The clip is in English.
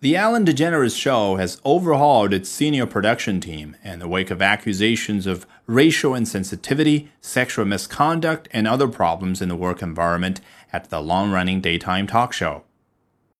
The Ellen DeGeneres Show has overhauled its senior production team in the wake of accusations of racial insensitivity, sexual misconduct, and other problems in the work environment at the long running daytime talk show.